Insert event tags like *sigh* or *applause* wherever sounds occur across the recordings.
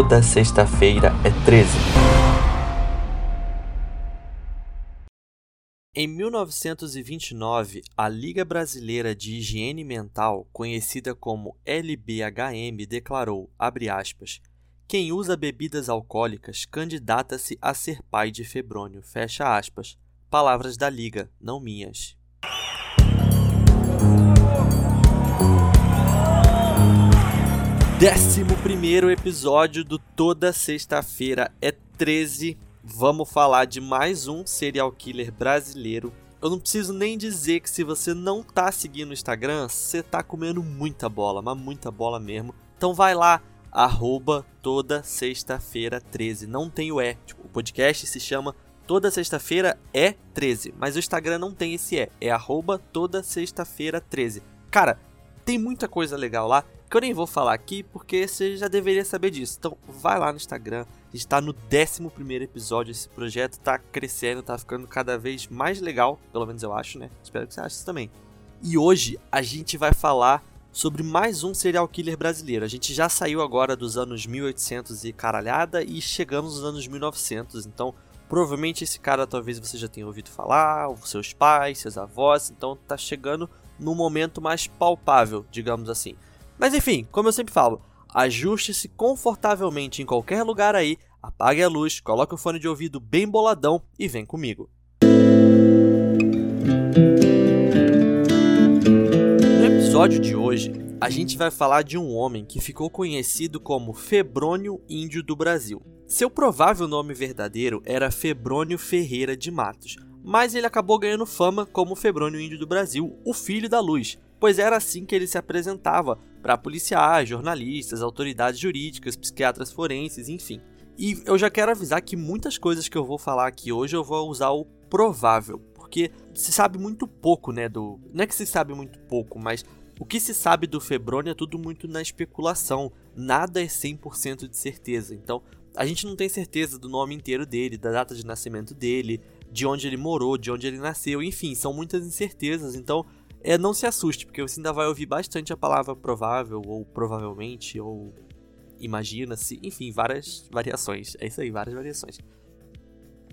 toda sexta-feira é 13. Em 1929, a Liga Brasileira de Higiene Mental, conhecida como LBHM, declarou, aspas, quem usa bebidas alcoólicas candidata-se a ser pai de Febrônio, fecha aspas. Palavras da Liga, não minhas. Décimo primeiro episódio do Toda Sexta-feira é 13 vamos falar de mais um serial killer brasileiro. Eu não preciso nem dizer que se você não tá seguindo o Instagram, você tá comendo muita bola, mas muita bola mesmo. Então vai lá, arroba toda sexta-feira 13. Não tem o E. Tipo, o podcast se chama Toda Sexta-feira é 13. Mas o Instagram não tem esse E. É arroba toda sexta-feira 13. Cara, tem muita coisa legal lá que eu nem vou falar aqui porque você já deveria saber disso. Então vai lá no Instagram, está no 11 episódio. Esse projeto está crescendo, está ficando cada vez mais legal, pelo menos eu acho, né? Espero que você ache isso também. E hoje a gente vai falar sobre mais um serial killer brasileiro. A gente já saiu agora dos anos 1800 e caralhada e chegamos nos anos 1900, então provavelmente esse cara talvez você já tenha ouvido falar, os seus pais, seus avós, então tá chegando no momento mais palpável, digamos assim. Mas enfim, como eu sempre falo, ajuste-se confortavelmente em qualquer lugar aí, apague a luz, coloque o fone de ouvido bem boladão e vem comigo. No episódio de hoje, a gente vai falar de um homem que ficou conhecido como Febrônio Índio do Brasil. Seu provável nome verdadeiro era Febrônio Ferreira de Matos, mas ele acabou ganhando fama como Febrônio Índio do Brasil, o filho da luz, pois era assim que ele se apresentava para policiais, jornalistas, autoridades jurídicas, psiquiatras forenses, enfim. E eu já quero avisar que muitas coisas que eu vou falar aqui hoje eu vou usar o provável, porque se sabe muito pouco, né, do... Não é que se sabe muito pouco, mas o que se sabe do Febrônio é tudo muito na especulação, nada é 100% de certeza. Então, a gente não tem certeza do nome inteiro dele, da data de nascimento dele, de onde ele morou, de onde ele nasceu, enfim, são muitas incertezas. Então, é, não se assuste, porque você ainda vai ouvir bastante a palavra provável, ou provavelmente, ou imagina-se, enfim, várias variações. É isso aí, várias variações.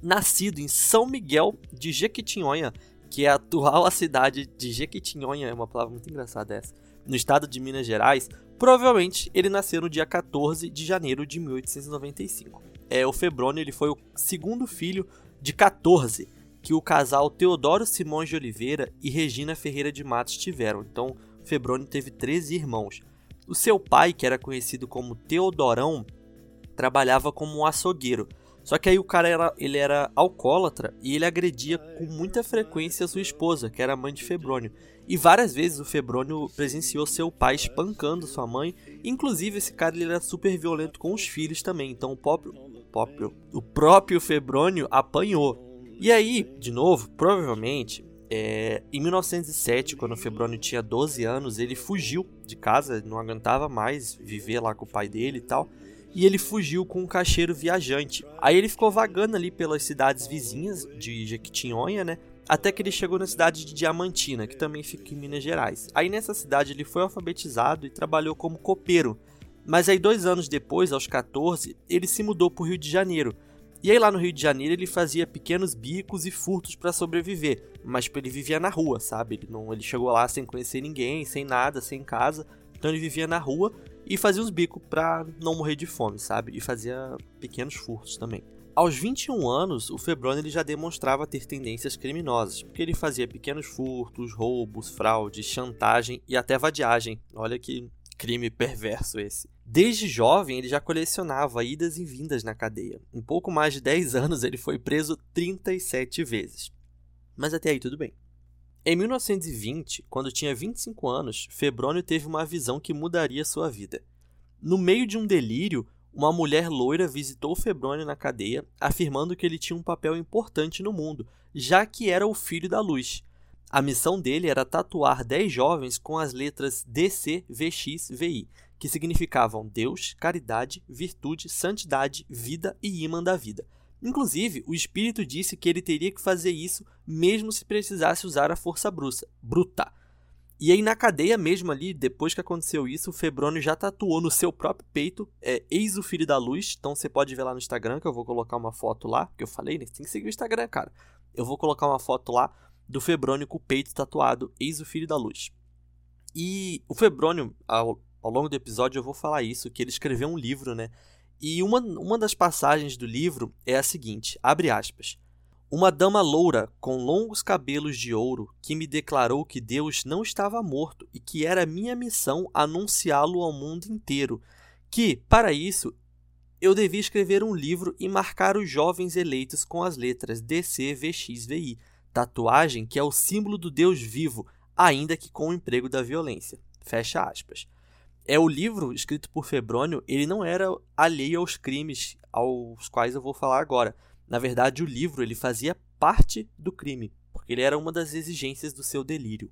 Nascido em São Miguel de Jequitinhonha, que é a atual cidade de Jequitinhonha, é uma palavra muito engraçada essa, no estado de Minas Gerais, provavelmente ele nasceu no dia 14 de janeiro de 1895. É, o Febrônio ele foi o segundo filho de 14 que o casal Teodoro Simões de Oliveira e Regina Ferreira de Matos tiveram. Então, Febrônio teve 13 irmãos. O seu pai, que era conhecido como Teodorão, trabalhava como um açougueiro. Só que aí o cara era, ele era alcoólatra e ele agredia com muita frequência a sua esposa, que era mãe de Febrônio. E várias vezes o Febrônio presenciou seu pai espancando sua mãe. Inclusive, esse cara ele era super violento com os filhos também. Então o próprio, o próprio, o próprio Febrônio apanhou. E aí, de novo, provavelmente, é, em 1907, quando o Febrônio tinha 12 anos, ele fugiu de casa, não aguentava mais viver lá com o pai dele e tal. E ele fugiu com um cacheiro viajante. Aí ele ficou vagando ali pelas cidades vizinhas de Jequitinhonha, né? Até que ele chegou na cidade de Diamantina, que também fica em Minas Gerais. Aí nessa cidade ele foi alfabetizado e trabalhou como copeiro. Mas aí dois anos depois, aos 14, ele se mudou para o Rio de Janeiro e aí lá no Rio de Janeiro ele fazia pequenos bicos e furtos para sobreviver, mas tipo, ele vivia na rua, sabe? Ele não, ele chegou lá sem conhecer ninguém, sem nada, sem casa, então ele vivia na rua e fazia uns bicos para não morrer de fome, sabe? E fazia pequenos furtos também. Aos 21 anos, o Febrônio ele já demonstrava ter tendências criminosas, porque ele fazia pequenos furtos, roubos, fraudes, chantagem e até vadiagem. Olha que crime perverso esse. Desde jovem, ele já colecionava idas e vindas na cadeia. Em pouco mais de 10 anos, ele foi preso 37 vezes. Mas até aí tudo bem. Em 1920, quando tinha 25 anos, Febrônio teve uma visão que mudaria sua vida. No meio de um delírio, uma mulher loira visitou Febrônio na cadeia, afirmando que ele tinha um papel importante no mundo, já que era o filho da luz. A missão dele era tatuar 10 jovens com as letras DC, VX, VI, que significavam Deus, caridade, virtude, santidade, vida e imã da vida. Inclusive, o espírito disse que ele teria que fazer isso mesmo se precisasse usar a força bruta. E aí na cadeia mesmo ali, depois que aconteceu isso, o Febrônio já tatuou no seu próprio peito, é, eis o filho da luz, então você pode ver lá no Instagram, que eu vou colocar uma foto lá, que eu falei, né, tem que seguir o Instagram, cara. Eu vou colocar uma foto lá do Febrônio com o peito tatuado, eis o filho da luz. E o Febrônio, ao, ao longo do episódio eu vou falar isso, que ele escreveu um livro, né, e uma, uma das passagens do livro é a seguinte, abre aspas, uma dama loura, com longos cabelos de ouro, que me declarou que Deus não estava morto e que era minha missão anunciá-lo ao mundo inteiro, que, para isso, eu devia escrever um livro e marcar os jovens eleitos com as letras DCVXVI, tatuagem que é o símbolo do Deus vivo, ainda que com o emprego da violência. Fecha aspas. É o livro escrito por Febrônio, ele não era alheio aos crimes aos quais eu vou falar agora na verdade, o livro ele fazia parte do crime, porque ele era uma das exigências do seu delírio.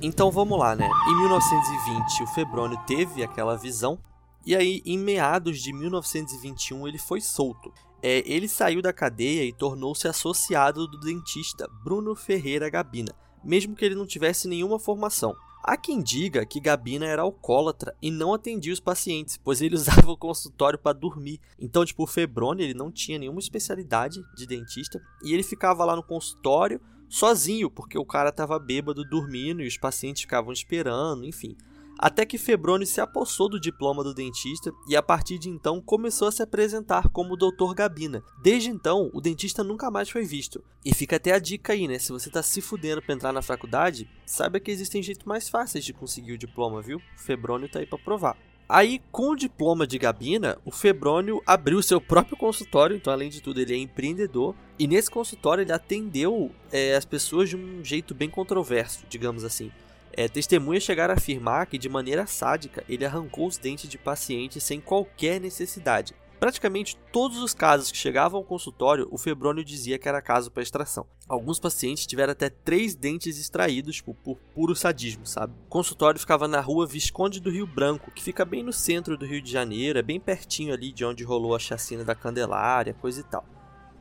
Então vamos lá, né? Em 1920, o Febrônio teve aquela visão, e aí em meados de 1921 ele foi solto. É, ele saiu da cadeia e tornou-se associado do dentista Bruno Ferreira Gabina, mesmo que ele não tivesse nenhuma formação. Há quem diga que Gabina era alcoólatra e não atendia os pacientes, pois ele *laughs* usava o consultório para dormir. Então, tipo, o Febrone, ele não tinha nenhuma especialidade de dentista e ele ficava lá no consultório sozinho, porque o cara estava bêbado dormindo e os pacientes ficavam esperando, enfim até que Febroni se apossou do diploma do dentista e a partir de então começou a se apresentar como Dr. Gabina. Desde então, o dentista nunca mais foi visto. E fica até a dica aí, né? Se você tá se fudendo para entrar na faculdade, saiba que existem jeitos mais fáceis de conseguir o diploma, viu? Febrônio tá aí para provar. Aí, com o diploma de Gabina, o Febrônio abriu seu próprio consultório, então, além de tudo, ele é empreendedor. E nesse consultório, ele atendeu é, as pessoas de um jeito bem controverso, digamos assim. É, testemunhas chegaram a afirmar que, de maneira sádica, ele arrancou os dentes de pacientes sem qualquer necessidade. Praticamente todos os casos que chegavam ao consultório, o Febrônio dizia que era caso para extração. Alguns pacientes tiveram até três dentes extraídos tipo, por puro sadismo, sabe? O consultório ficava na rua Visconde do Rio Branco, que fica bem no centro do Rio de Janeiro, é bem pertinho ali de onde rolou a chacina da Candelária, coisa e tal.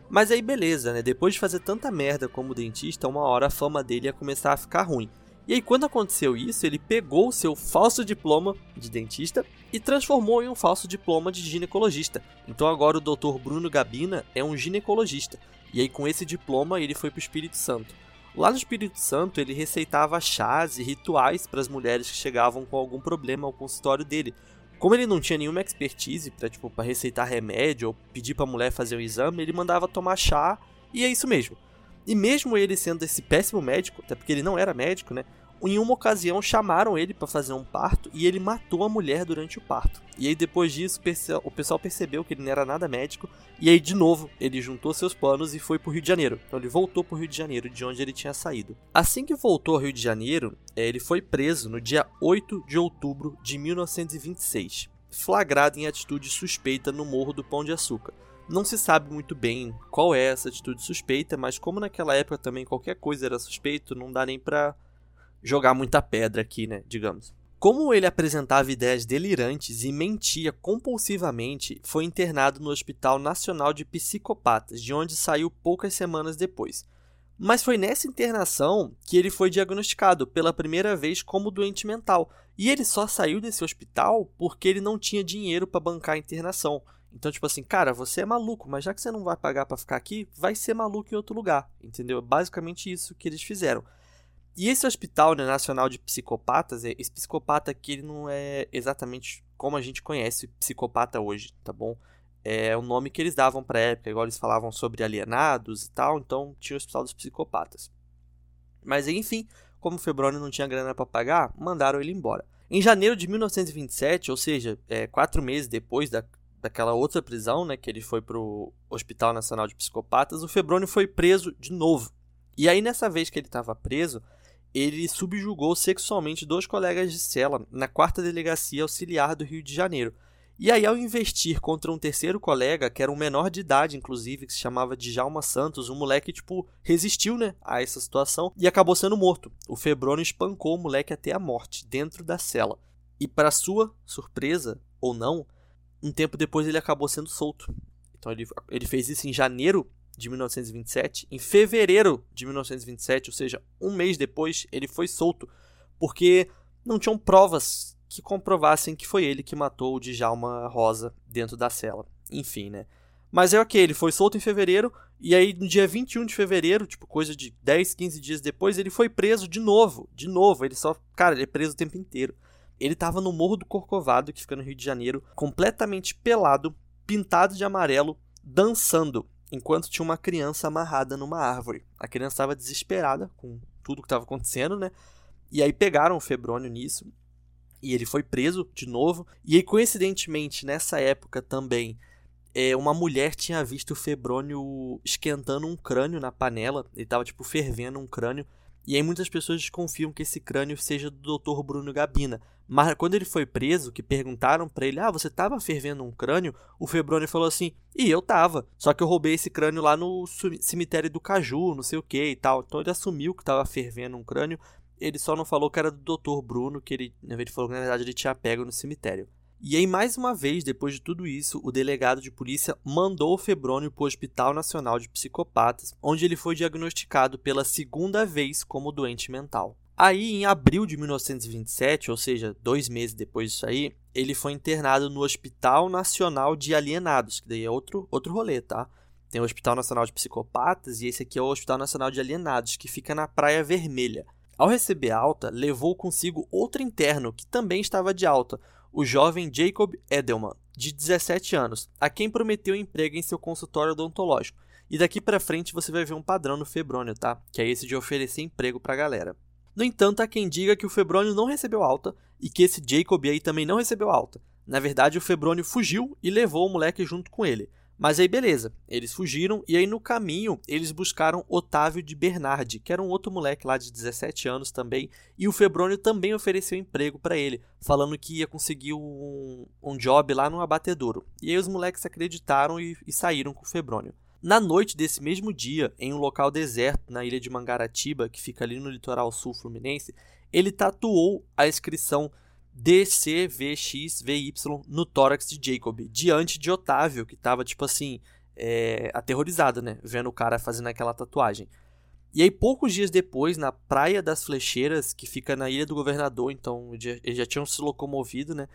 Mas aí beleza, né? Depois de fazer tanta merda como dentista, uma hora a fama dele ia começar a ficar ruim. E aí, quando aconteceu isso, ele pegou o seu falso diploma de dentista e transformou em um falso diploma de ginecologista. Então agora o Dr. Bruno Gabina é um ginecologista. E aí, com esse diploma, ele foi para o Espírito Santo. Lá no Espírito Santo, ele receitava chás e rituais para as mulheres que chegavam com algum problema ao consultório dele. Como ele não tinha nenhuma expertise para tipo, receitar remédio ou pedir para a mulher fazer um exame, ele mandava tomar chá e é isso mesmo. E mesmo ele sendo esse péssimo médico, até porque ele não era médico, né? Em uma ocasião chamaram ele para fazer um parto e ele matou a mulher durante o parto. E aí depois disso o pessoal percebeu que ele não era nada médico e aí de novo ele juntou seus planos e foi para o Rio de Janeiro. Então ele voltou para o Rio de Janeiro, de onde ele tinha saído. Assim que voltou ao Rio de Janeiro, é, ele foi preso no dia 8 de outubro de 1926, flagrado em atitude suspeita no Morro do Pão de Açúcar. Não se sabe muito bem qual é essa atitude suspeita, mas como naquela época também qualquer coisa era suspeito, não dá nem pra jogar muita pedra aqui, né, digamos. Como ele apresentava ideias delirantes e mentia compulsivamente, foi internado no Hospital Nacional de Psicopatas, de onde saiu poucas semanas depois. Mas foi nessa internação que ele foi diagnosticado pela primeira vez como doente mental. E ele só saiu desse hospital porque ele não tinha dinheiro para bancar a internação. Então, tipo assim, cara, você é maluco, mas já que você não vai pagar para ficar aqui, vai ser maluco em outro lugar, entendeu? É basicamente isso que eles fizeram. E esse hospital né, nacional de psicopatas, é, esse psicopata aqui ele não é exatamente como a gente conhece psicopata hoje, tá bom? É o nome que eles davam pra época, igual eles falavam sobre alienados e tal, então tinha o hospital dos psicopatas. Mas enfim, como o Febrônio não tinha grana para pagar, mandaram ele embora. Em janeiro de 1927, ou seja, é, quatro meses depois da, daquela outra prisão, né, que ele foi pro Hospital Nacional de Psicopatas, o Febrônio foi preso de novo. E aí nessa vez que ele estava preso, ele subjugou sexualmente dois colegas de cela na quarta delegacia auxiliar do Rio de Janeiro. E aí, ao investir contra um terceiro colega, que era um menor de idade, inclusive, que se chamava Djalma Santos, o moleque, tipo, resistiu, né, a essa situação e acabou sendo morto. O Febrônio espancou o moleque até a morte, dentro da cela. E, para sua surpresa, ou não, um tempo depois ele acabou sendo solto. Então ele, ele fez isso em janeiro de 1927, em fevereiro de 1927, ou seja, um mês depois, ele foi solto, porque não tinham provas que comprovassem que foi ele que matou o Djalma Rosa dentro da cela. Enfim, né? Mas é ok, ele foi solto em fevereiro, e aí no dia 21 de fevereiro, tipo, coisa de 10, 15 dias depois, ele foi preso de novo. De novo, ele só. Cara, ele é preso o tempo inteiro. Ele tava no Morro do Corcovado, que fica no Rio de Janeiro, completamente pelado, pintado de amarelo, dançando enquanto tinha uma criança amarrada numa árvore. A criança estava desesperada com tudo que estava acontecendo, né? E aí pegaram o Febrônio nisso. E ele foi preso de novo. E aí, coincidentemente, nessa época também, é, uma mulher tinha visto o Febrônio esquentando um crânio na panela. Ele estava, tipo, fervendo um crânio. E aí muitas pessoas desconfiam que esse crânio seja do Dr. Bruno Gabina. Mas quando ele foi preso, que perguntaram para ele: "Ah, você estava fervendo um crânio?", o Febrônio falou assim: "E eu tava, só que eu roubei esse crânio lá no cemitério do Caju, não sei o que e tal". Então ele assumiu que estava fervendo um crânio. Ele só não falou que era do Dr. Bruno, que ele, ele falou que na verdade ele tinha pego no cemitério. E aí, mais uma vez, depois de tudo isso, o delegado de polícia mandou o Febrônio para o Hospital Nacional de Psicopatas, onde ele foi diagnosticado pela segunda vez como doente mental. Aí, em abril de 1927, ou seja, dois meses depois disso aí, ele foi internado no Hospital Nacional de Alienados, que daí é outro, outro rolê, tá? Tem o Hospital Nacional de Psicopatas e esse aqui é o Hospital Nacional de Alienados, que fica na Praia Vermelha. Ao receber alta, levou consigo outro interno que também estava de alta, o jovem Jacob Edelman, de 17 anos, a quem prometeu emprego em seu consultório odontológico. E daqui para frente você vai ver um padrão no Febrônio, tá? Que é esse de oferecer emprego pra galera. No entanto, há quem diga que o Febrônio não recebeu alta e que esse Jacob aí também não recebeu alta. Na verdade, o Febrônio fugiu e levou o moleque junto com ele. Mas aí beleza, eles fugiram e aí no caminho eles buscaram Otávio de Bernardi, que era um outro moleque lá de 17 anos também, e o Febrônio também ofereceu emprego para ele, falando que ia conseguir um, um job lá no abatedouro. E aí os moleques acreditaram e, e saíram com o Febrônio. Na noite desse mesmo dia, em um local deserto na ilha de Mangaratiba, que fica ali no litoral sul fluminense, ele tatuou a inscrição DCVXVY no tórax de Jacob, diante de Otávio, que estava tipo assim, é, aterrorizado, né? Vendo o cara fazendo aquela tatuagem. E aí, poucos dias depois, na Praia das Flecheiras, que fica na Ilha do Governador, então eles já tinham se locomovido, né?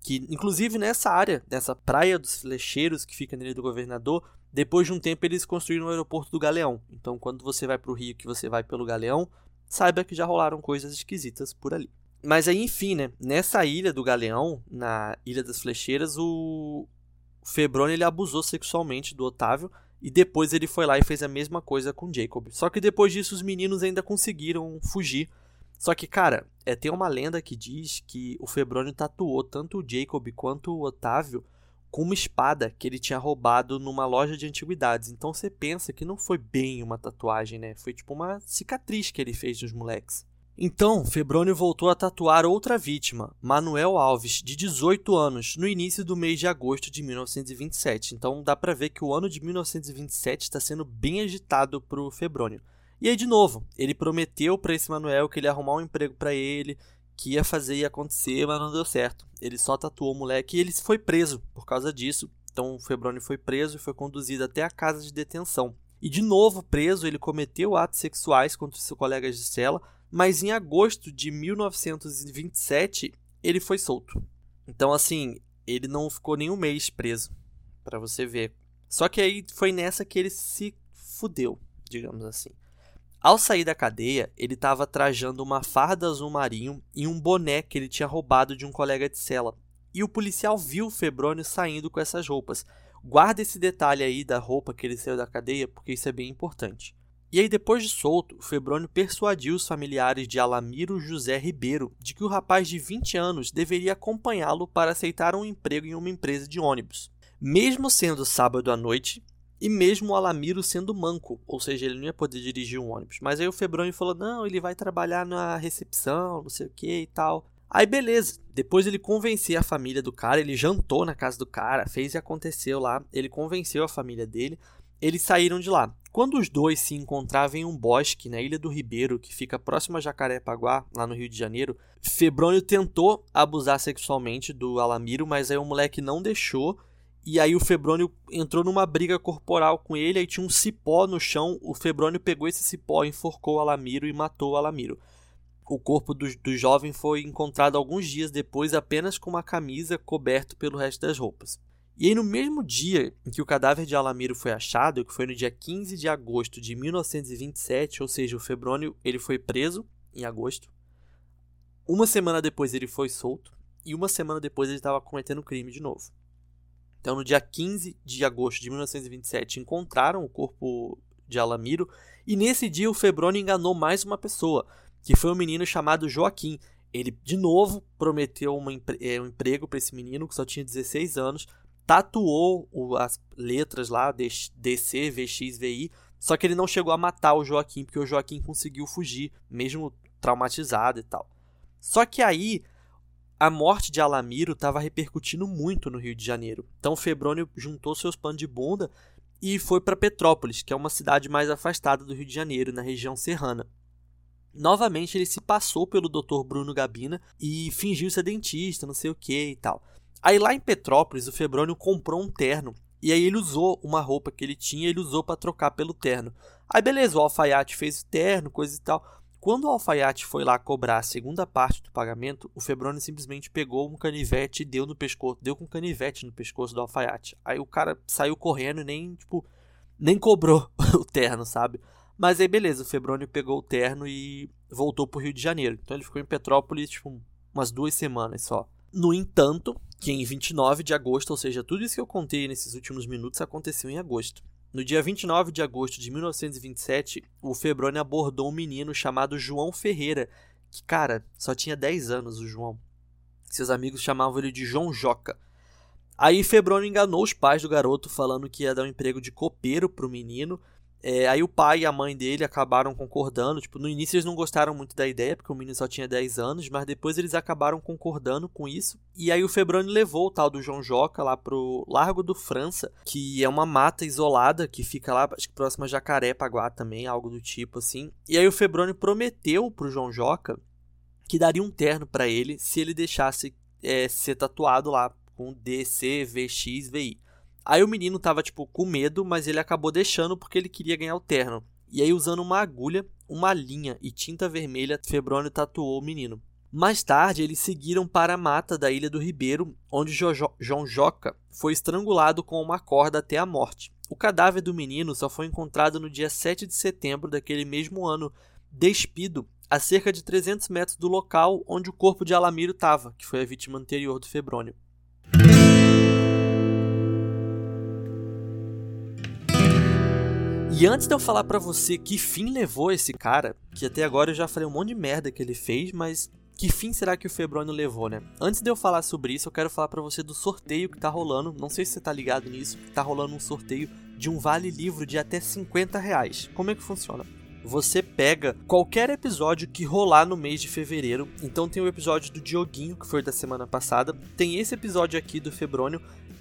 Que, inclusive, nessa área, nessa Praia dos Flecheiros, que fica na Ilha do Governador, depois de um tempo eles construíram o aeroporto do Galeão. Então, quando você vai para o Rio, que você vai pelo Galeão, saiba que já rolaram coisas esquisitas por ali. Mas aí, enfim, né? Nessa ilha do Galeão, na Ilha das Flecheiras, o Febrônio ele abusou sexualmente do Otávio e depois ele foi lá e fez a mesma coisa com Jacob. Só que depois disso os meninos ainda conseguiram fugir. Só que, cara, é, tem uma lenda que diz que o Febrônio tatuou tanto o Jacob quanto o Otávio com uma espada que ele tinha roubado numa loja de antiguidades. Então você pensa que não foi bem uma tatuagem, né? Foi tipo uma cicatriz que ele fez nos moleques. Então, Febrônio voltou a tatuar outra vítima, Manuel Alves, de 18 anos, no início do mês de agosto de 1927. Então dá para ver que o ano de 1927 está sendo bem agitado para o Febrônio. E aí, de novo, ele prometeu para esse Manuel que ele ia arrumar um emprego para ele, que ia fazer e acontecer, mas não deu certo. Ele só tatuou o moleque e ele foi preso por causa disso. Então o Febrônio foi preso e foi conduzido até a casa de detenção. E de novo preso, ele cometeu atos sexuais contra seus colegas de cela, mas em agosto de 1927 ele foi solto. Então, assim, ele não ficou nem um mês preso, para você ver. Só que aí foi nessa que ele se fudeu, digamos assim. Ao sair da cadeia, ele estava trajando uma farda azul marinho e um boné que ele tinha roubado de um colega de cela. E o policial viu o Febrônio saindo com essas roupas. Guarda esse detalhe aí da roupa que ele saiu da cadeia, porque isso é bem importante. E aí, depois de solto, o Febrônio persuadiu os familiares de Alamiro José Ribeiro de que o rapaz de 20 anos deveria acompanhá-lo para aceitar um emprego em uma empresa de ônibus. Mesmo sendo sábado à noite, e mesmo o Alamiro sendo manco, ou seja, ele não ia poder dirigir um ônibus. Mas aí o Febrônio falou: não, ele vai trabalhar na recepção, não sei o que e tal. Aí beleza, depois ele convenceu a família do cara, ele jantou na casa do cara, fez e aconteceu lá, ele convenceu a família dele, eles saíram de lá. Quando os dois se encontravam em um bosque na Ilha do Ribeiro, que fica próximo a Jacarepaguá, lá no Rio de Janeiro, Febrônio tentou abusar sexualmente do Alamiro, mas aí o moleque não deixou E aí o Febrônio entrou numa briga corporal com ele, aí tinha um cipó no chão, o Febrônio pegou esse cipó, enforcou o Alamiro e matou o Alamiro. O corpo do, do jovem foi encontrado alguns dias depois apenas com uma camisa coberto pelo resto das roupas. E aí, no mesmo dia em que o cadáver de Alamiro foi achado, que foi no dia 15 de agosto de 1927, ou seja, o Febrônio ele foi preso em agosto. Uma semana depois ele foi solto e uma semana depois ele estava cometendo crime de novo. Então, no dia 15 de agosto de 1927, encontraram o corpo de Alamiro e nesse dia o Febrônio enganou mais uma pessoa, que foi um menino chamado Joaquim. Ele, de novo, prometeu uma, é, um emprego para esse menino que só tinha 16 anos tatuou as letras lá, DC, VX, VI, só que ele não chegou a matar o Joaquim, porque o Joaquim conseguiu fugir, mesmo traumatizado e tal. Só que aí, a morte de Alamiro estava repercutindo muito no Rio de Janeiro. Então Febrônio juntou seus panos de bunda e foi para Petrópolis, que é uma cidade mais afastada do Rio de Janeiro, na região serrana. Novamente ele se passou pelo Dr. Bruno Gabina e fingiu ser dentista, não sei o que e tal. Aí lá em Petrópolis, o Febrônio comprou um terno. E aí ele usou uma roupa que ele tinha, ele usou para trocar pelo terno. Aí beleza, o alfaiate fez o terno, coisa e tal. Quando o alfaiate foi lá cobrar a segunda parte do pagamento, o Febrônio simplesmente pegou um canivete e deu no pescoço, deu com um canivete no pescoço do alfaiate. Aí o cara saiu correndo e nem, tipo, nem cobrou *laughs* o terno, sabe? Mas aí beleza, o Febrônio pegou o terno e voltou pro Rio de Janeiro. Então ele ficou em Petrópolis, tipo, umas duas semanas só. No entanto, que em 29 de agosto, ou seja, tudo isso que eu contei nesses últimos minutos aconteceu em agosto. No dia 29 de agosto de 1927, o Febrônio abordou um menino chamado João Ferreira, que, cara, só tinha 10 anos o João. Seus amigos chamavam ele de João Joca. Aí Febrônio enganou os pais do garoto falando que ia dar um emprego de copeiro pro menino, é, aí o pai e a mãe dele acabaram concordando. Tipo, no início eles não gostaram muito da ideia, porque o menino só tinha 10 anos, mas depois eles acabaram concordando com isso. E aí o Febroni levou o tal do João Joca lá pro Largo do França, que é uma mata isolada que fica lá, acho que próxima a Jacarepaguá também, algo do tipo assim. E aí o Febroni prometeu pro João Joca que daria um terno para ele se ele deixasse é, ser tatuado lá com DC, VX, VI. Aí o menino tava, tipo, com medo, mas ele acabou deixando porque ele queria ganhar o terno. E aí, usando uma agulha, uma linha e tinta vermelha, Febrônio tatuou o menino. Mais tarde, eles seguiram para a mata da Ilha do Ribeiro, onde João Joca foi estrangulado com uma corda até a morte. O cadáver do menino só foi encontrado no dia 7 de setembro daquele mesmo ano, despido a cerca de 300 metros do local onde o corpo de Alamiro estava, que foi a vítima anterior do Febrônio. E antes de eu falar para você que fim levou esse cara, que até agora eu já falei um monte de merda que ele fez, mas que fim será que o Febrônio levou, né? Antes de eu falar sobre isso, eu quero falar para você do sorteio que tá rolando. Não sei se você tá ligado nisso, tá rolando um sorteio de um vale livro de até 50 reais. Como é que funciona? Você pega qualquer episódio que rolar no mês de fevereiro. Então tem o episódio do Dioguinho, que foi da semana passada. Tem esse episódio aqui do Febrônio.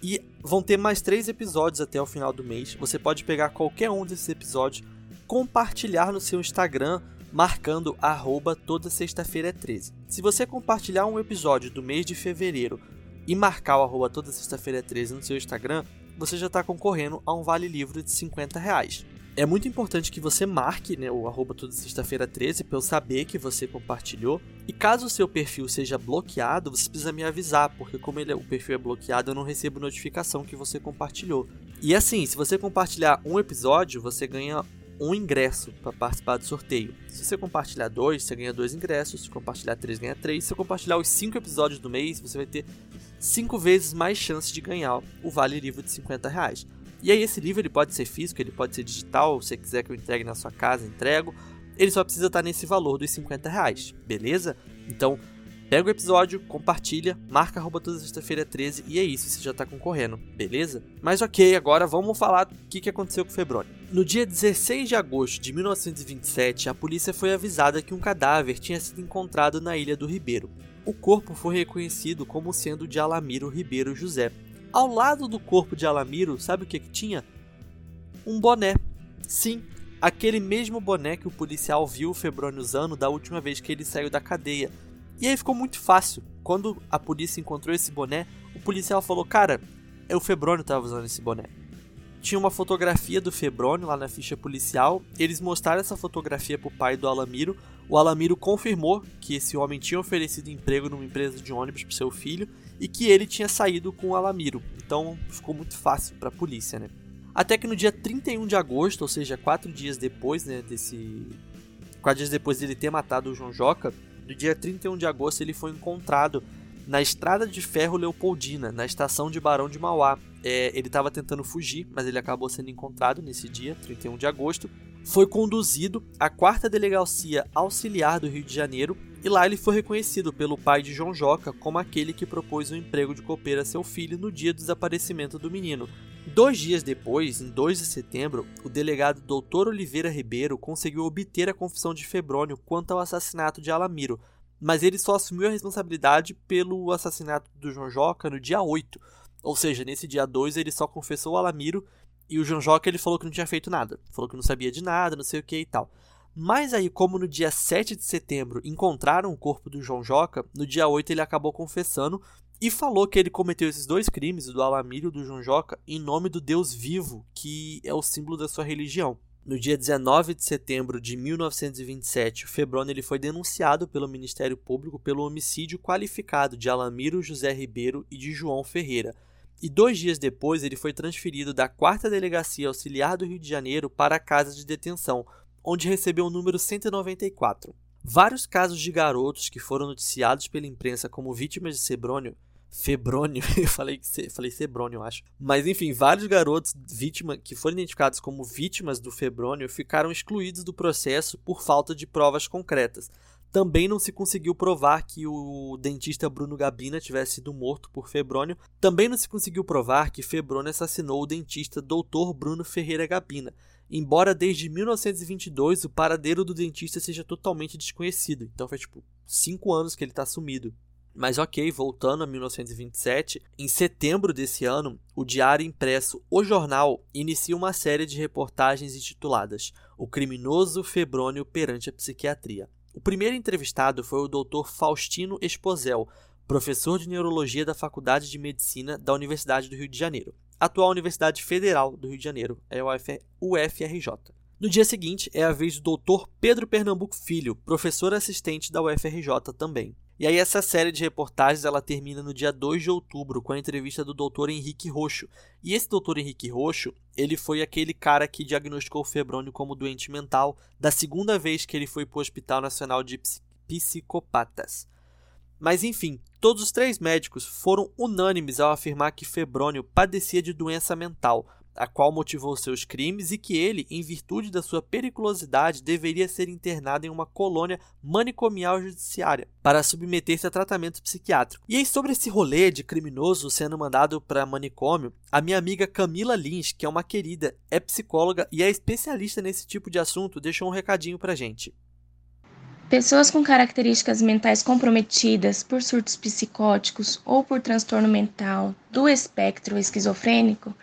E vão ter mais três episódios até o final do mês. Você pode pegar qualquer um desses episódios, compartilhar no seu Instagram, marcando arroba toda sexta-feira é 13. Se você compartilhar um episódio do mês de fevereiro e marcar o arroba toda sexta-feira é 13 no seu Instagram, você já está concorrendo a um vale livro de 50 reais. É muito importante que você marque né, o arroba toda sexta-feira 13 para eu saber que você compartilhou. E caso o seu perfil seja bloqueado, você precisa me avisar, porque como ele, é, o perfil é bloqueado, eu não recebo notificação que você compartilhou. E assim, se você compartilhar um episódio, você ganha um ingresso para participar do sorteio. Se você compartilhar dois, você ganha dois ingressos. Se compartilhar três, ganha três. Se compartilhar os cinco episódios do mês, você vai ter cinco vezes mais chances de ganhar o vale livro de 50 reais. E aí esse livro ele pode ser físico, ele pode ser digital, se você quiser que eu entregue na sua casa, entrego. Ele só precisa estar nesse valor dos 50 reais, beleza? Então, pega o episódio, compartilha, marca arroba toda sexta-feira 13 e é isso, você já está concorrendo, beleza? Mas ok, agora vamos falar do que, que aconteceu com o Febrônio. No dia 16 de agosto de 1927, a polícia foi avisada que um cadáver tinha sido encontrado na Ilha do Ribeiro. O corpo foi reconhecido como sendo de Alamiro Ribeiro José, ao lado do corpo de Alamiro, sabe o que, que tinha? Um boné. Sim, aquele mesmo boné que o policial viu o Febrônio usando da última vez que ele saiu da cadeia. E aí ficou muito fácil. Quando a polícia encontrou esse boné, o policial falou: Cara, o Febrônio estava usando esse boné. Tinha uma fotografia do Febrônio lá na ficha policial. Eles mostraram essa fotografia pro pai do Alamiro. O Alamiro confirmou que esse homem tinha oferecido emprego numa empresa de ônibus pro seu filho e que ele tinha saído com o Alamiro. Então ficou muito fácil para a polícia, né? Até que no dia 31 de agosto, ou seja, quatro dias depois, né, desse. Quatro dias depois dele ter matado o João Joca, no dia 31 de agosto ele foi encontrado na estrada de ferro Leopoldina, na estação de Barão de Mauá. É, ele estava tentando fugir, mas ele acabou sendo encontrado nesse dia, 31 de agosto. Foi conduzido à quarta delegacia auxiliar do Rio de Janeiro e lá ele foi reconhecido pelo pai de João Joca como aquele que propôs o um emprego de copeiro a seu filho no dia do desaparecimento do menino. Dois dias depois, em 2 de setembro, o delegado Dr. Oliveira Ribeiro conseguiu obter a confissão de Febrônio quanto ao assassinato de Alamiro, mas ele só assumiu a responsabilidade pelo assassinato do João Joca no dia 8. Ou seja, nesse dia 2 ele só confessou o Alamiro e o João Joca ele falou que não tinha feito nada. Falou que não sabia de nada, não sei o que e tal. Mas aí, como no dia 7 de setembro encontraram o corpo do João Joca, no dia 8 ele acabou confessando e falou que ele cometeu esses dois crimes, do Alamiro e do João Joca, em nome do Deus vivo, que é o símbolo da sua religião. No dia 19 de setembro de 1927, o Febrônio ele foi denunciado pelo Ministério Público pelo homicídio qualificado de Alamiro José Ribeiro e de João Ferreira. E dois dias depois, ele foi transferido da 4 Delegacia Auxiliar do Rio de Janeiro para a Casa de Detenção, onde recebeu o número 194. Vários casos de garotos que foram noticiados pela imprensa como vítimas de Sebrônio Febrônio, *laughs* eu falei, falei Sebrônio, eu acho. Mas enfim, vários garotos vítima, que foram identificados como vítimas do Febrônio ficaram excluídos do processo por falta de provas concretas. Também não se conseguiu provar que o dentista Bruno Gabina tivesse sido morto por Febrônio. Também não se conseguiu provar que Febrônio assassinou o dentista Dr. Bruno Ferreira Gabina, embora desde 1922 o paradeiro do dentista seja totalmente desconhecido. Então faz tipo cinco anos que ele está sumido. Mas ok, voltando a 1927, em setembro desse ano, o diário impresso O Jornal inicia uma série de reportagens intituladas O Criminoso Febrônio perante a Psiquiatria. O primeiro entrevistado foi o Dr. Faustino Esposel, professor de neurologia da Faculdade de Medicina da Universidade do Rio de Janeiro, atual Universidade Federal do Rio de Janeiro, é o UFRJ. No dia seguinte, é a vez do Dr. Pedro Pernambuco Filho, professor assistente da UFRJ também. E aí essa série de reportagens ela termina no dia 2 de outubro com a entrevista do Dr. Henrique Roxo. E esse Dr. Henrique Roxo, ele foi aquele cara que diagnosticou o Febrônio como doente mental da segunda vez que ele foi para o Hospital Nacional de Psicopatas. Mas enfim, todos os três médicos foram unânimes ao afirmar que Febrônio padecia de doença mental, a qual motivou seus crimes e que ele, em virtude da sua periculosidade, deveria ser internado em uma colônia manicomial judiciária para submeter-se a tratamento psiquiátrico. E aí, sobre esse rolê de criminoso sendo mandado para manicômio, a minha amiga Camila Lins, que é uma querida, é psicóloga e é especialista nesse tipo de assunto, deixou um recadinho pra gente. Pessoas com características mentais comprometidas por surtos psicóticos ou por transtorno mental do espectro esquizofrênico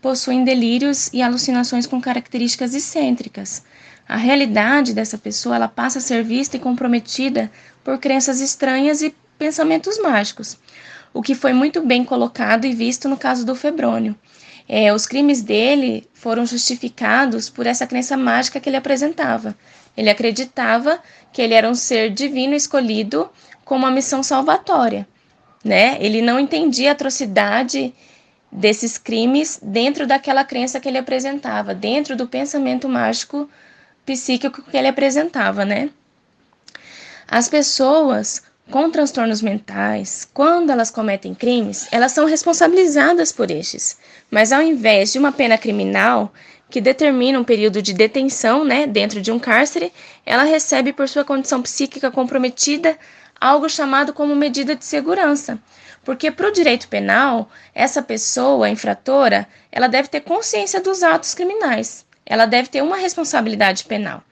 possuem delírios e alucinações com características excêntricas. A realidade dessa pessoa ela passa a ser vista e comprometida por crenças estranhas e pensamentos mágicos, o que foi muito bem colocado e visto no caso do Febrônio. É, os crimes dele foram justificados por essa crença mágica que ele apresentava. Ele acreditava que ele era um ser divino escolhido com uma missão salvatória. Né? Ele não entendia a atrocidade desses crimes dentro daquela crença que ele apresentava, dentro do pensamento mágico psíquico que ele apresentava, né? As pessoas com transtornos mentais, quando elas cometem crimes, elas são responsabilizadas por estes. Mas ao invés de uma pena criminal que determina um período de detenção, né, dentro de um cárcere, ela recebe por sua condição psíquica comprometida algo chamado como medida de segurança, porque para o direito penal, essa pessoa infratora, ela deve ter consciência dos atos criminais. Ela deve ter uma responsabilidade penal.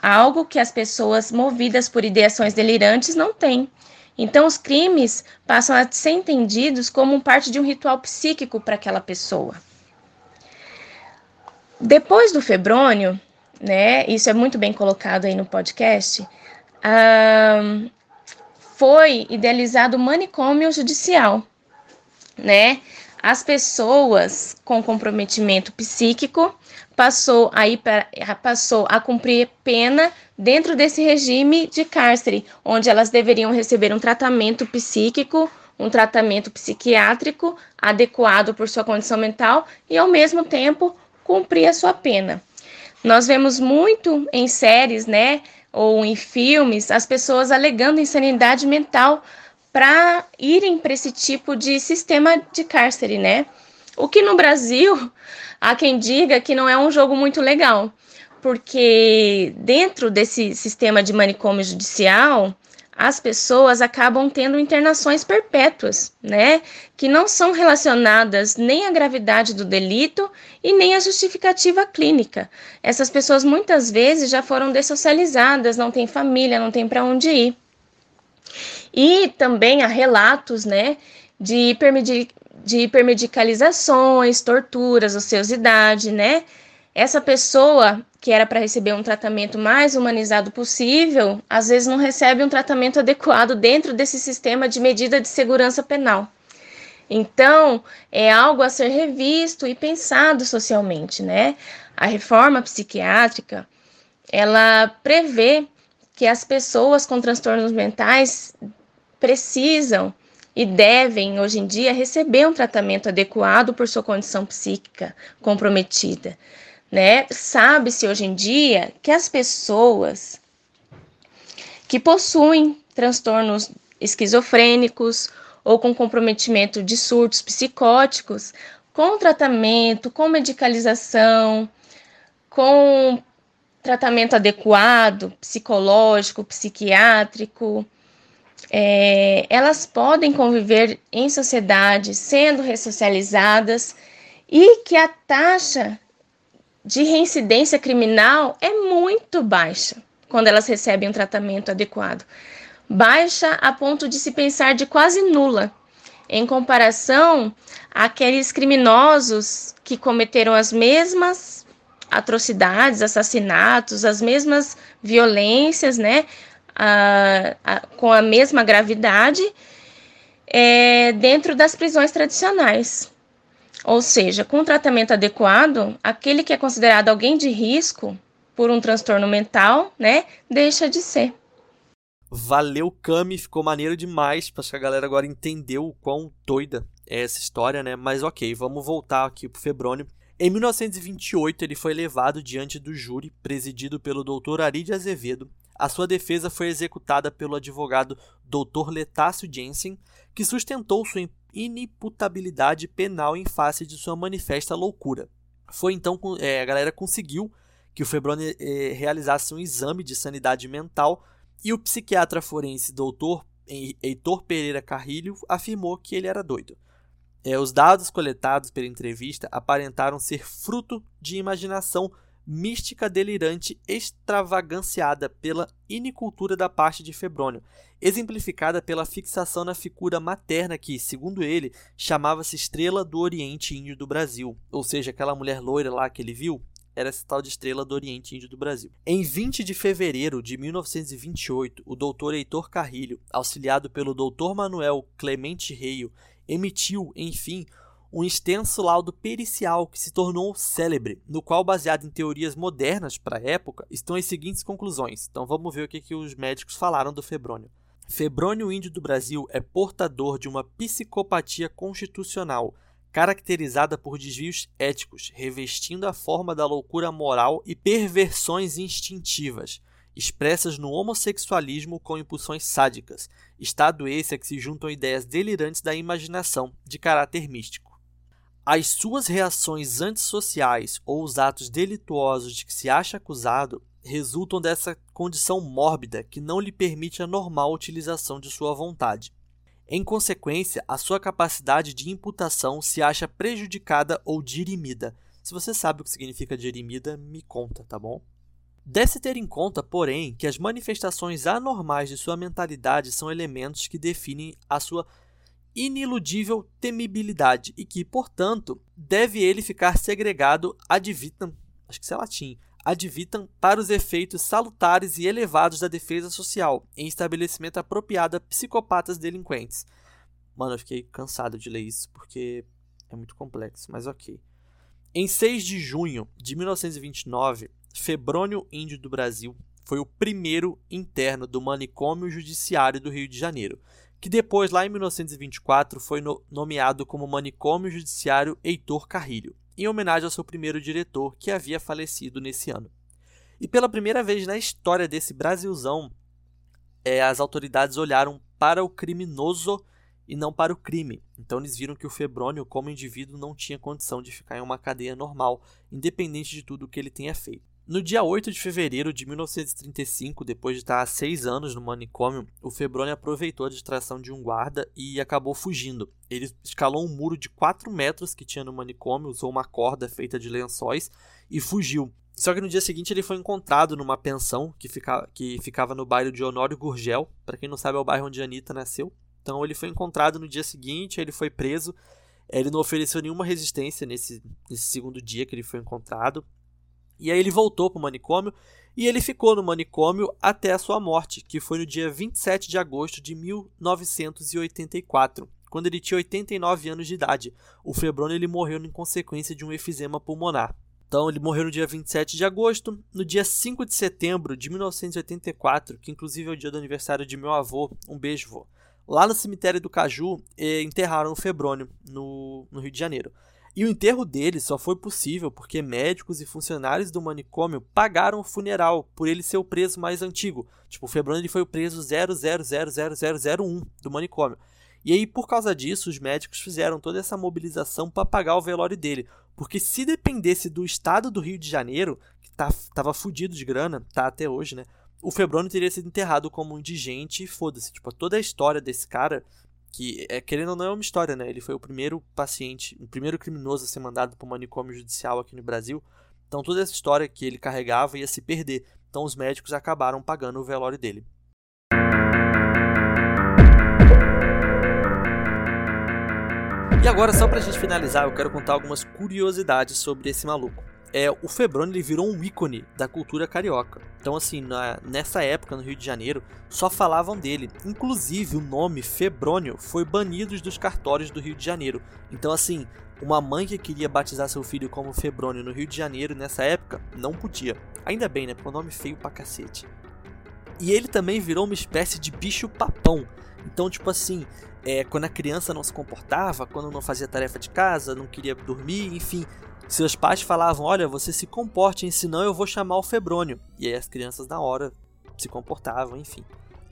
Algo que as pessoas movidas por ideações delirantes não têm. Então, os crimes passam a ser entendidos como parte de um ritual psíquico para aquela pessoa. Depois do febrônio, né, isso é muito bem colocado aí no podcast, foi idealizado o manicômio judicial, né? as pessoas com comprometimento psíquico passou a, ir passou a cumprir pena dentro desse regime de cárcere, onde elas deveriam receber um tratamento psíquico, um tratamento psiquiátrico adequado por sua condição mental e, ao mesmo tempo, cumprir a sua pena. Nós vemos muito em séries, né, ou em filmes, as pessoas alegando insanidade mental para irem para esse tipo de sistema de cárcere, né? O que no Brasil, *laughs* há quem diga que não é um jogo muito legal, porque dentro desse sistema de manicômio judicial, as pessoas acabam tendo internações perpétuas, né? Que não são relacionadas nem à gravidade do delito e nem à justificativa clínica. Essas pessoas muitas vezes já foram dessocializadas, não têm família, não têm para onde ir. E também há relatos, né, de, hipermedi de hipermedicalizações, torturas, ociosidade, né? Essa pessoa que era para receber um tratamento mais humanizado possível, às vezes não recebe um tratamento adequado dentro desse sistema de medida de segurança penal. Então, é algo a ser revisto e pensado socialmente, né? A reforma psiquiátrica, ela prevê que as pessoas com transtornos mentais precisam e devem, hoje em dia, receber um tratamento adequado por sua condição psíquica comprometida. Né? Sabe-se hoje em dia que as pessoas que possuem transtornos esquizofrênicos ou com comprometimento de surtos psicóticos, com tratamento, com medicalização, com tratamento adequado, psicológico, psiquiátrico, é, elas podem conviver em sociedade sendo ressocializadas e que a taxa de reincidência criminal é muito baixa quando elas recebem um tratamento adequado. Baixa a ponto de se pensar de quase nula, em comparação àqueles criminosos que cometeram as mesmas atrocidades, assassinatos, as mesmas violências, né? a, a, com a mesma gravidade é, dentro das prisões tradicionais. Ou seja, com tratamento adequado, aquele que é considerado alguém de risco por um transtorno mental, né, deixa de ser. Valeu, Cami, ficou maneiro demais. Acho que a galera agora entendeu o quão doida é essa história, né? Mas ok, vamos voltar aqui pro Febrônio. Em 1928, ele foi levado diante do júri, presidido pelo Dr. Ari de Azevedo, a sua defesa foi executada pelo advogado Dr. Letácio Jensen, que sustentou sua inimputabilidade penal em face de sua manifesta loucura. Foi então que é, a galera conseguiu que o Febrone é, realizasse um exame de sanidade mental e o psiquiatra forense Dr. Heitor Pereira Carrilho afirmou que ele era doido. É, os dados coletados pela entrevista aparentaram ser fruto de imaginação mística delirante extravaganciada pela inicultura da parte de Febrônio, exemplificada pela fixação na figura materna que, segundo ele, chamava-se Estrela do Oriente Índio do Brasil, ou seja, aquela mulher loira lá que ele viu, era essa tal de Estrela do Oriente Índio do Brasil. Em 20 de fevereiro de 1928, o doutor Heitor Carrilho, auxiliado pelo doutor Manuel Clemente Reio, emitiu, enfim, um extenso laudo pericial que se tornou célebre, no qual, baseado em teorias modernas para a época, estão as seguintes conclusões. Então vamos ver o que, que os médicos falaram do febrônio. Febrônio índio do Brasil é portador de uma psicopatia constitucional, caracterizada por desvios éticos, revestindo a forma da loucura moral e perversões instintivas, expressas no homossexualismo com impulsões sádicas, estado esse a que se juntam ideias delirantes da imaginação, de caráter místico. As suas reações antissociais ou os atos delituosos de que se acha acusado resultam dessa condição mórbida que não lhe permite a normal utilização de sua vontade. Em consequência, a sua capacidade de imputação se acha prejudicada ou dirimida. Se você sabe o que significa dirimida, me conta, tá bom? Deve-se ter em conta, porém, que as manifestações anormais de sua mentalidade são elementos que definem a sua iniludível temibilidade e que, portanto, deve ele ficar segregado ad vitam, acho que isso é latim, ad vitam para os efeitos salutares e elevados da defesa social, em estabelecimento apropriado a psicopatas delinquentes. Mano, eu fiquei cansado de ler isso, porque É muito complexo, mas ok. Em 6 de junho de 1929, Febrônio Índio do Brasil foi o primeiro interno do manicômio judiciário do Rio de Janeiro, que depois, lá em 1924, foi no nomeado como Manicômio Judiciário Heitor Carrilho, em homenagem ao seu primeiro diretor, que havia falecido nesse ano. E pela primeira vez na história desse Brasilzão, é, as autoridades olharam para o criminoso e não para o crime. Então eles viram que o Febrônio, como indivíduo, não tinha condição de ficar em uma cadeia normal, independente de tudo que ele tenha feito. No dia 8 de fevereiro de 1935, depois de estar há seis anos no manicômio, o Febrônio aproveitou a distração de um guarda e acabou fugindo. Ele escalou um muro de 4 metros que tinha no manicômio, usou uma corda feita de lençóis e fugiu. Só que no dia seguinte ele foi encontrado numa pensão que, fica, que ficava no bairro de Honório Gurgel. Para quem não sabe, é o bairro onde a Anitta nasceu. Então ele foi encontrado no dia seguinte, ele foi preso. Ele não ofereceu nenhuma resistência nesse, nesse segundo dia que ele foi encontrado. E aí ele voltou para o manicômio e ele ficou no manicômio até a sua morte, que foi no dia 27 de agosto de 1984, quando ele tinha 89 anos de idade. O Febrônio ele morreu em consequência de um efizema pulmonar. Então ele morreu no dia 27 de agosto, no dia 5 de setembro de 1984, que inclusive é o dia do aniversário de meu avô. Um beijo, vô. Lá no cemitério do Caju, eh, enterraram o Febrônio, no, no Rio de Janeiro. E o enterro dele só foi possível porque médicos e funcionários do manicômio pagaram o funeral por ele ser o preso mais antigo. Tipo, o Febrônio ele foi o preso 00000001 do manicômio. E aí, por causa disso, os médicos fizeram toda essa mobilização para pagar o velório dele. Porque se dependesse do estado do Rio de Janeiro, que tá, tava fudido de grana, tá até hoje, né? o Febrônio teria sido enterrado como um indigente e foda-se. Tipo, toda a história desse cara, que é, querendo ou não é uma história, né? Ele foi o primeiro paciente, o primeiro criminoso a ser mandado para o manicômio judicial aqui no Brasil. Então toda essa história que ele carregava ia se perder. Então os médicos acabaram pagando o velório dele. E agora, só pra gente finalizar, eu quero contar algumas curiosidades sobre esse maluco é, o Febrônio ele virou um ícone da cultura carioca. Então, assim, na, nessa época no Rio de Janeiro, só falavam dele. Inclusive, o nome Febrônio foi banido dos cartórios do Rio de Janeiro. Então, assim, uma mãe que queria batizar seu filho como Febrônio no Rio de Janeiro nessa época não podia. Ainda bem, né? Porque o nome feio pra cacete. E ele também virou uma espécie de bicho-papão. Então, tipo assim, é, quando a criança não se comportava, quando não fazia tarefa de casa, não queria dormir, enfim, seus pais falavam: Olha, você se comporte, senão eu vou chamar o Febrônio. E aí as crianças, na hora, se comportavam, enfim.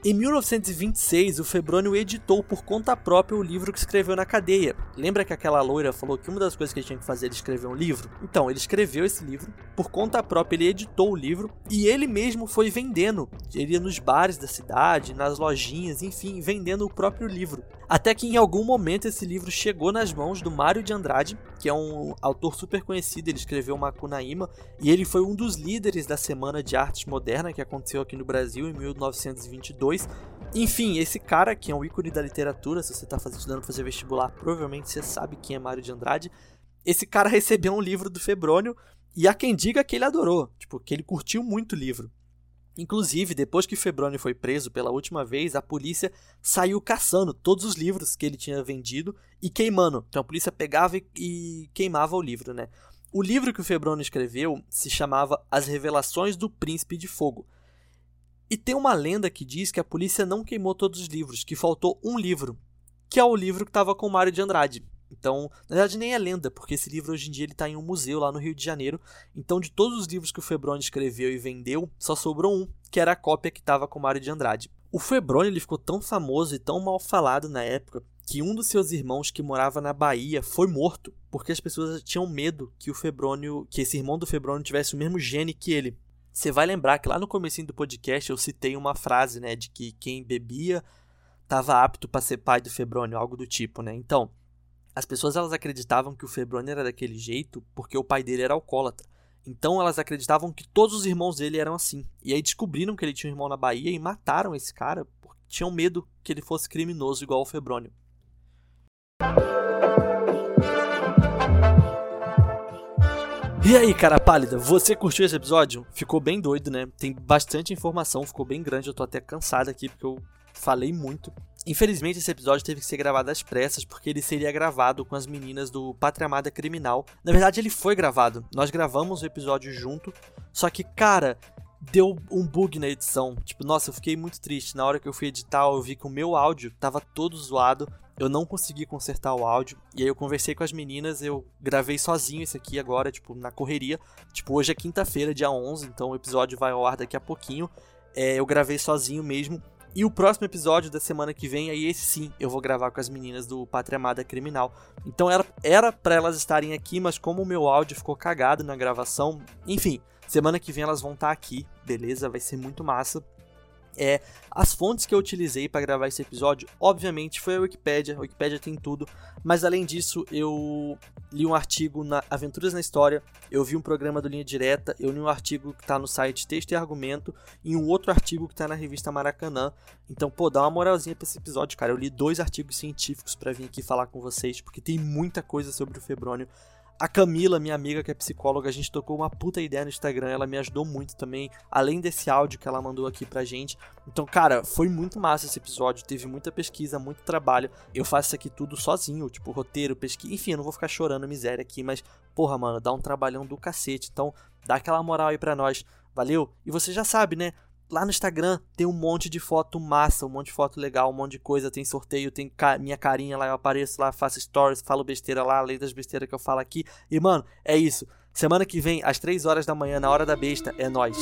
Em 1926, o Febrônio editou por conta própria o livro que escreveu na cadeia. Lembra que aquela loira falou que uma das coisas que ele tinha que fazer era escrever um livro? Então, ele escreveu esse livro, por conta própria ele editou o livro e ele mesmo foi vendendo. Ele ia nos bares da cidade, nas lojinhas, enfim, vendendo o próprio livro. Até que em algum momento esse livro chegou nas mãos do Mário de Andrade, que é um autor super conhecido, ele escreveu Macunaíma, e ele foi um dos líderes da Semana de Artes Moderna que aconteceu aqui no Brasil em 1922. Enfim, esse cara, que é um ícone da literatura, se você está estudando fazer vestibular, provavelmente você sabe quem é Mário de Andrade. Esse cara recebeu um livro do Febrônio, e há quem diga que ele adorou, tipo, que ele curtiu muito o livro. Inclusive, depois que Febrônio foi preso pela última vez, a polícia saiu caçando todos os livros que ele tinha vendido e queimando. Então a polícia pegava e queimava o livro, né? O livro que o Febrônio escreveu se chamava As Revelações do Príncipe de Fogo. E tem uma lenda que diz que a polícia não queimou todos os livros, que faltou um livro, que é o livro que estava com Mário de Andrade. Então, na verdade nem é lenda, porque esse livro hoje em dia ele está em um museu lá no Rio de Janeiro. Então, de todos os livros que o Febrônio escreveu e vendeu, só sobrou um, que era a cópia que estava com Mário de Andrade. O Febrônio ele ficou tão famoso e tão mal falado na época que um dos seus irmãos que morava na Bahia foi morto porque as pessoas tinham medo que o Febrônio, que esse irmão do Febrônio tivesse o mesmo gene que ele. Você vai lembrar que lá no comecinho do podcast eu citei uma frase, né, de que quem bebia estava apto para ser pai do Febrônio, algo do tipo, né? Então, as pessoas elas acreditavam que o Febrônio era daquele jeito porque o pai dele era alcoólatra. Então elas acreditavam que todos os irmãos dele eram assim. E aí descobriram que ele tinha um irmão na Bahia e mataram esse cara porque tinham medo que ele fosse criminoso igual o Febrônio. E aí, cara pálida, você curtiu esse episódio? Ficou bem doido, né? Tem bastante informação, ficou bem grande, eu tô até cansado aqui porque eu falei muito. Infelizmente, esse episódio teve que ser gravado às pressas, porque ele seria gravado com as meninas do Pátria Amada Criminal. Na verdade, ele foi gravado. Nós gravamos o episódio junto, só que, cara, deu um bug na edição. Tipo, nossa, eu fiquei muito triste. Na hora que eu fui editar, eu vi que o meu áudio tava todo zoado. Eu não consegui consertar o áudio. E aí eu conversei com as meninas, eu gravei sozinho esse aqui agora, tipo, na correria. Tipo, hoje é quinta-feira, dia 11, então o episódio vai ao ar daqui a pouquinho. É, eu gravei sozinho mesmo. E o próximo episódio da semana que vem, aí esse sim, eu vou gravar com as meninas do Pátria Amada Criminal. Então era era para elas estarem aqui, mas como o meu áudio ficou cagado na gravação, enfim, semana que vem elas vão estar tá aqui, beleza? Vai ser muito massa. É, as fontes que eu utilizei para gravar esse episódio, obviamente, foi a Wikipedia. A Wikipedia tem tudo, mas além disso, eu li um artigo na Aventuras na História, eu vi um programa do Linha Direta, eu li um artigo que está no site Texto e Argumento e um outro artigo que está na revista Maracanã. Então, pô, dá uma moralzinha para esse episódio, cara. Eu li dois artigos científicos para vir aqui falar com vocês, porque tem muita coisa sobre o febrônio. A Camila, minha amiga que é psicóloga, a gente tocou uma puta ideia no Instagram, ela me ajudou muito também, além desse áudio que ela mandou aqui pra gente. Então, cara, foi muito massa esse episódio, teve muita pesquisa, muito trabalho. Eu faço isso aqui tudo sozinho, tipo roteiro, pesquisa, enfim, eu não vou ficar chorando miséria aqui, mas porra, mano, dá um trabalhão do cacete. Então, dá aquela moral aí pra nós. Valeu? E você já sabe, né? Lá no Instagram tem um monte de foto massa, um monte de foto legal, um monte de coisa. Tem sorteio, tem ca minha carinha lá, eu apareço lá, faço stories, falo besteira lá, além das besteiras que eu falo aqui. E, mano, é isso. Semana que vem, às 3 horas da manhã, na hora da besta, é nós.